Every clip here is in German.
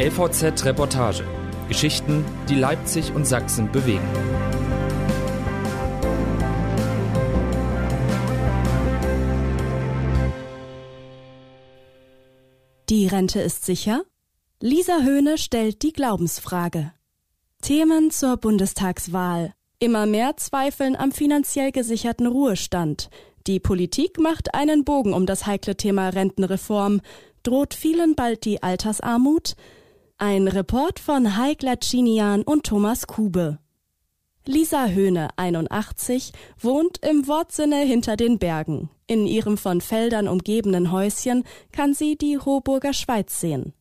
LVZ Reportage. Geschichten, die Leipzig und Sachsen bewegen. Die Rente ist sicher? Lisa Höhne stellt die Glaubensfrage. Themen zur Bundestagswahl. Immer mehr zweifeln am finanziell gesicherten Ruhestand. Die Politik macht einen Bogen um das heikle Thema Rentenreform. Droht vielen bald die Altersarmut? Ein Report von Heik Latschinian und Thomas Kube. Lisa Höhne, 81, wohnt im Wortsinne hinter den Bergen. In ihrem von Feldern umgebenen Häuschen kann sie die Hoburger Schweiz sehen.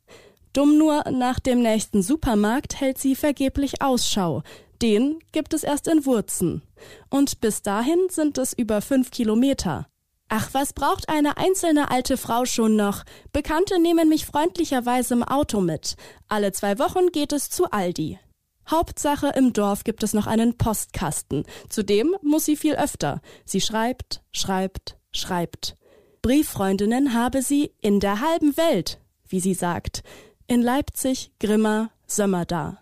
Dumm nur, nach dem nächsten Supermarkt hält sie vergeblich Ausschau. Den gibt es erst in Wurzen. Und bis dahin sind es über fünf Kilometer. Ach, was braucht eine einzelne alte Frau schon noch? Bekannte nehmen mich freundlicherweise im Auto mit. Alle zwei Wochen geht es zu Aldi. Hauptsache im Dorf gibt es noch einen Postkasten. Zudem muss sie viel öfter. Sie schreibt, schreibt, schreibt. Brieffreundinnen habe sie in der halben Welt, wie sie sagt. In Leipzig, Grimma, Sömmerda.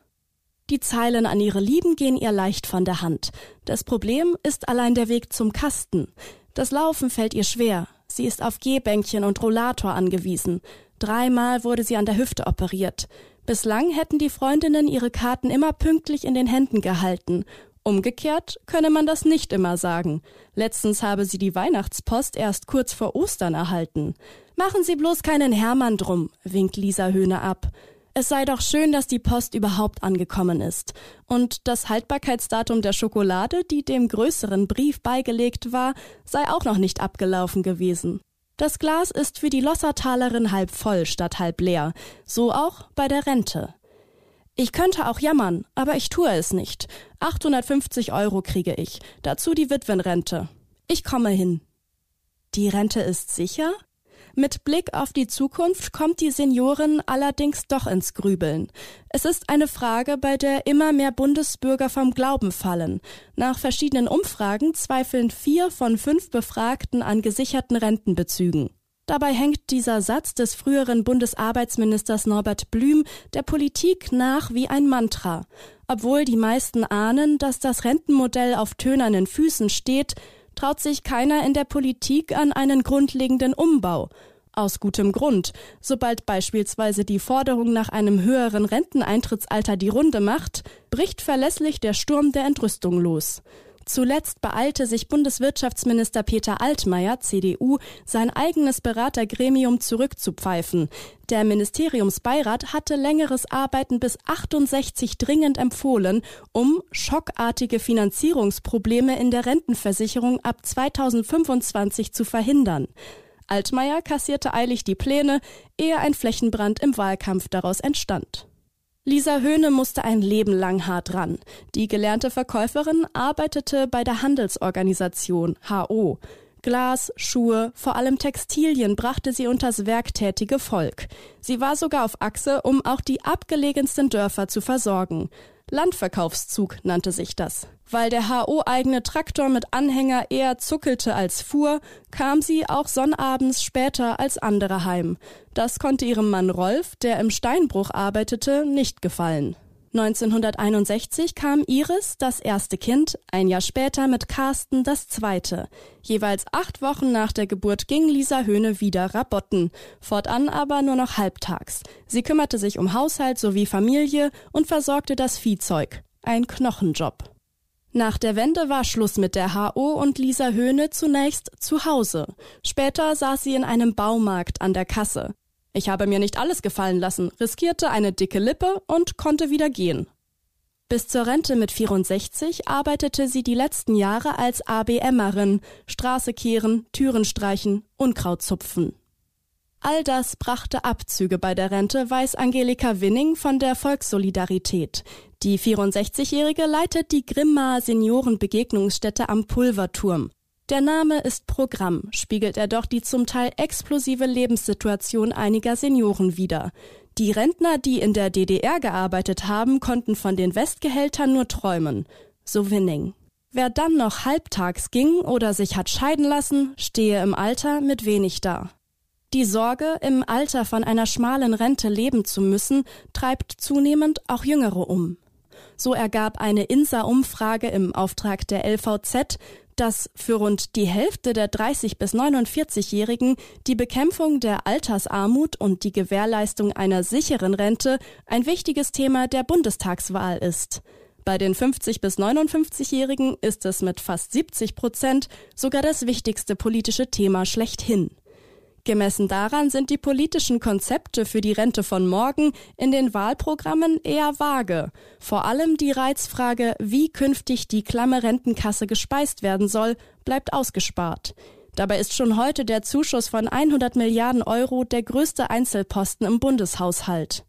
Die Zeilen an ihre Lieben gehen ihr leicht von der Hand. Das Problem ist allein der Weg zum Kasten. Das Laufen fällt ihr schwer. Sie ist auf Gehbänkchen und Rollator angewiesen. Dreimal wurde sie an der Hüfte operiert. Bislang hätten die Freundinnen ihre Karten immer pünktlich in den Händen gehalten. Umgekehrt könne man das nicht immer sagen. Letztens habe sie die Weihnachtspost erst kurz vor Ostern erhalten. Machen Sie bloß keinen Hermann drum, winkt Lisa Höhne ab. Es sei doch schön, dass die Post überhaupt angekommen ist. Und das Haltbarkeitsdatum der Schokolade, die dem größeren Brief beigelegt war, sei auch noch nicht abgelaufen gewesen. Das Glas ist für die Lossertalerin halb voll statt halb leer. So auch bei der Rente. Ich könnte auch jammern, aber ich tue es nicht. 850 Euro kriege ich. Dazu die Witwenrente. Ich komme hin. Die Rente ist sicher? Mit Blick auf die Zukunft kommt die Seniorin allerdings doch ins Grübeln. Es ist eine Frage, bei der immer mehr Bundesbürger vom Glauben fallen. Nach verschiedenen Umfragen zweifeln vier von fünf Befragten an gesicherten Rentenbezügen. Dabei hängt dieser Satz des früheren Bundesarbeitsministers Norbert Blüm der Politik nach wie ein Mantra. Obwohl die meisten ahnen, dass das Rentenmodell auf tönernen Füßen steht, traut sich keiner in der Politik an einen grundlegenden Umbau. Aus gutem Grund. Sobald beispielsweise die Forderung nach einem höheren Renteneintrittsalter die Runde macht, bricht verlässlich der Sturm der Entrüstung los. Zuletzt beeilte sich Bundeswirtschaftsminister Peter Altmaier, CDU, sein eigenes Beratergremium zurückzupfeifen. Der Ministeriumsbeirat hatte längeres Arbeiten bis 68 dringend empfohlen, um schockartige Finanzierungsprobleme in der Rentenversicherung ab 2025 zu verhindern. Altmaier kassierte eilig die Pläne, ehe ein Flächenbrand im Wahlkampf daraus entstand. Lisa Höhne musste ein Leben lang hart ran. Die gelernte Verkäuferin arbeitete bei der Handelsorganisation HO. Glas, Schuhe, vor allem Textilien brachte sie unters werktätige Volk. Sie war sogar auf Achse, um auch die abgelegensten Dörfer zu versorgen. Landverkaufszug nannte sich das. Weil der HO-eigene Traktor mit Anhänger eher zuckelte als fuhr, kam sie auch sonnabends später als andere heim. Das konnte ihrem Mann Rolf, der im Steinbruch arbeitete, nicht gefallen. 1961 kam Iris, das erste Kind, ein Jahr später mit Carsten das zweite. Jeweils acht Wochen nach der Geburt ging Lisa Höhne wieder rabotten, fortan aber nur noch halbtags. Sie kümmerte sich um Haushalt sowie Familie und versorgte das Viehzeug. Ein Knochenjob. Nach der Wende war Schluss mit der HO und Lisa Höhne zunächst zu Hause. Später saß sie in einem Baumarkt an der Kasse. Ich habe mir nicht alles gefallen lassen, riskierte eine dicke Lippe und konnte wieder gehen. Bis zur Rente mit 64 arbeitete sie die letzten Jahre als ABMerin, Straße kehren, Türen streichen, Unkraut zupfen. All das brachte Abzüge bei der Rente, weiß Angelika Winning von der Volkssolidarität. Die 64-Jährige leitet die Grimma Seniorenbegegnungsstätte am Pulverturm. Der Name ist Programm, spiegelt er doch die zum Teil explosive Lebenssituation einiger Senioren wider. Die Rentner, die in der DDR gearbeitet haben, konnten von den Westgehältern nur träumen. So Winning. Wer dann noch halbtags ging oder sich hat scheiden lassen, stehe im Alter mit wenig da. Die Sorge, im Alter von einer schmalen Rente leben zu müssen, treibt zunehmend auch Jüngere um. So ergab eine INSA-Umfrage im Auftrag der LVZ, dass für rund die Hälfte der 30 bis 49-Jährigen die Bekämpfung der Altersarmut und die Gewährleistung einer sicheren Rente ein wichtiges Thema der Bundestagswahl ist. Bei den 50 bis 59-Jährigen ist es mit fast 70 Prozent sogar das wichtigste politische Thema schlechthin. Gemessen daran sind die politischen Konzepte für die Rente von morgen in den Wahlprogrammen eher vage. Vor allem die Reizfrage, wie künftig die klamme Rentenkasse gespeist werden soll, bleibt ausgespart. Dabei ist schon heute der Zuschuss von 100 Milliarden Euro der größte Einzelposten im Bundeshaushalt.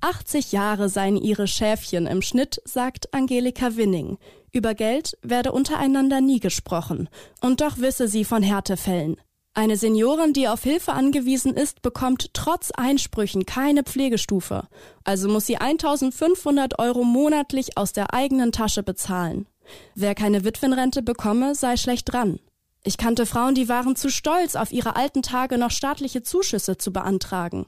80 Jahre seien ihre Schäfchen im Schnitt, sagt Angelika Winning. Über Geld werde untereinander nie gesprochen. Und doch wisse sie von Härtefällen. Eine Seniorin, die auf Hilfe angewiesen ist, bekommt trotz Einsprüchen keine Pflegestufe. Also muss sie 1500 Euro monatlich aus der eigenen Tasche bezahlen. Wer keine Witwenrente bekomme, sei schlecht dran. Ich kannte Frauen, die waren zu stolz, auf ihre alten Tage noch staatliche Zuschüsse zu beantragen.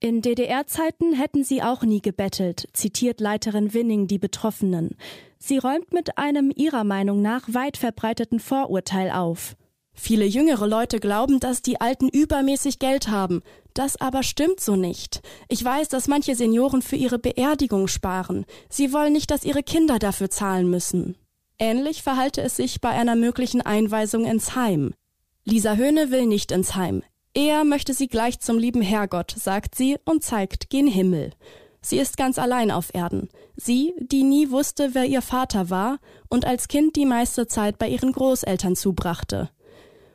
In DDR-Zeiten hätten sie auch nie gebettelt, zitiert Leiterin Winning die Betroffenen. Sie räumt mit einem ihrer Meinung nach weit verbreiteten Vorurteil auf. Viele jüngere Leute glauben, dass die Alten übermäßig Geld haben. Das aber stimmt so nicht. Ich weiß, dass manche Senioren für ihre Beerdigung sparen. Sie wollen nicht, dass ihre Kinder dafür zahlen müssen. Ähnlich verhalte es sich bei einer möglichen Einweisung ins Heim. Lisa Höhne will nicht ins Heim. Er möchte sie gleich zum lieben Herrgott, sagt sie und zeigt gen Himmel. Sie ist ganz allein auf Erden. Sie, die nie wusste, wer ihr Vater war und als Kind die meiste Zeit bei ihren Großeltern zubrachte.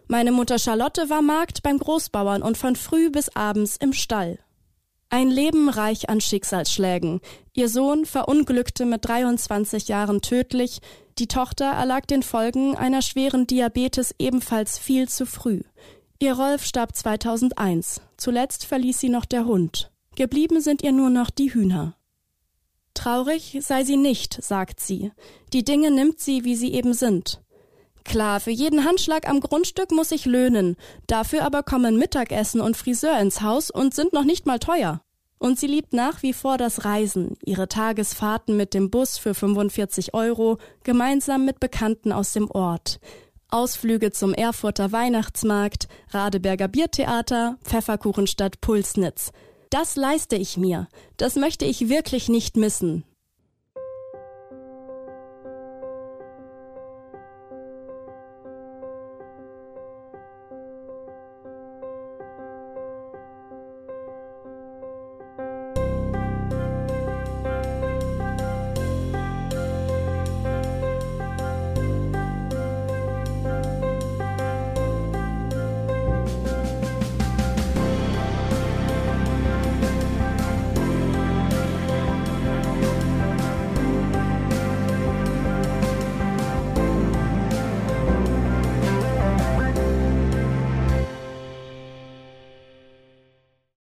Meine Mutter Charlotte war Magd beim Großbauern und von früh bis abends im Stall. Ein Leben reich an Schicksalsschlägen. Ihr Sohn verunglückte mit 23 Jahren tödlich, die Tochter erlag den Folgen einer schweren Diabetes ebenfalls viel zu früh. Ihr Rolf starb 2001. Zuletzt verließ sie noch der Hund. Geblieben sind ihr nur noch die Hühner. Traurig sei sie nicht, sagt sie. Die Dinge nimmt sie, wie sie eben sind. Klar, für jeden Handschlag am Grundstück muss ich löhnen. Dafür aber kommen Mittagessen und Friseur ins Haus und sind noch nicht mal teuer. Und sie liebt nach wie vor das Reisen, ihre Tagesfahrten mit dem Bus für 45 Euro, gemeinsam mit Bekannten aus dem Ort. Ausflüge zum Erfurter Weihnachtsmarkt, Radeberger Biertheater, Pfefferkuchenstadt Pulsnitz. Das leiste ich mir. Das möchte ich wirklich nicht missen.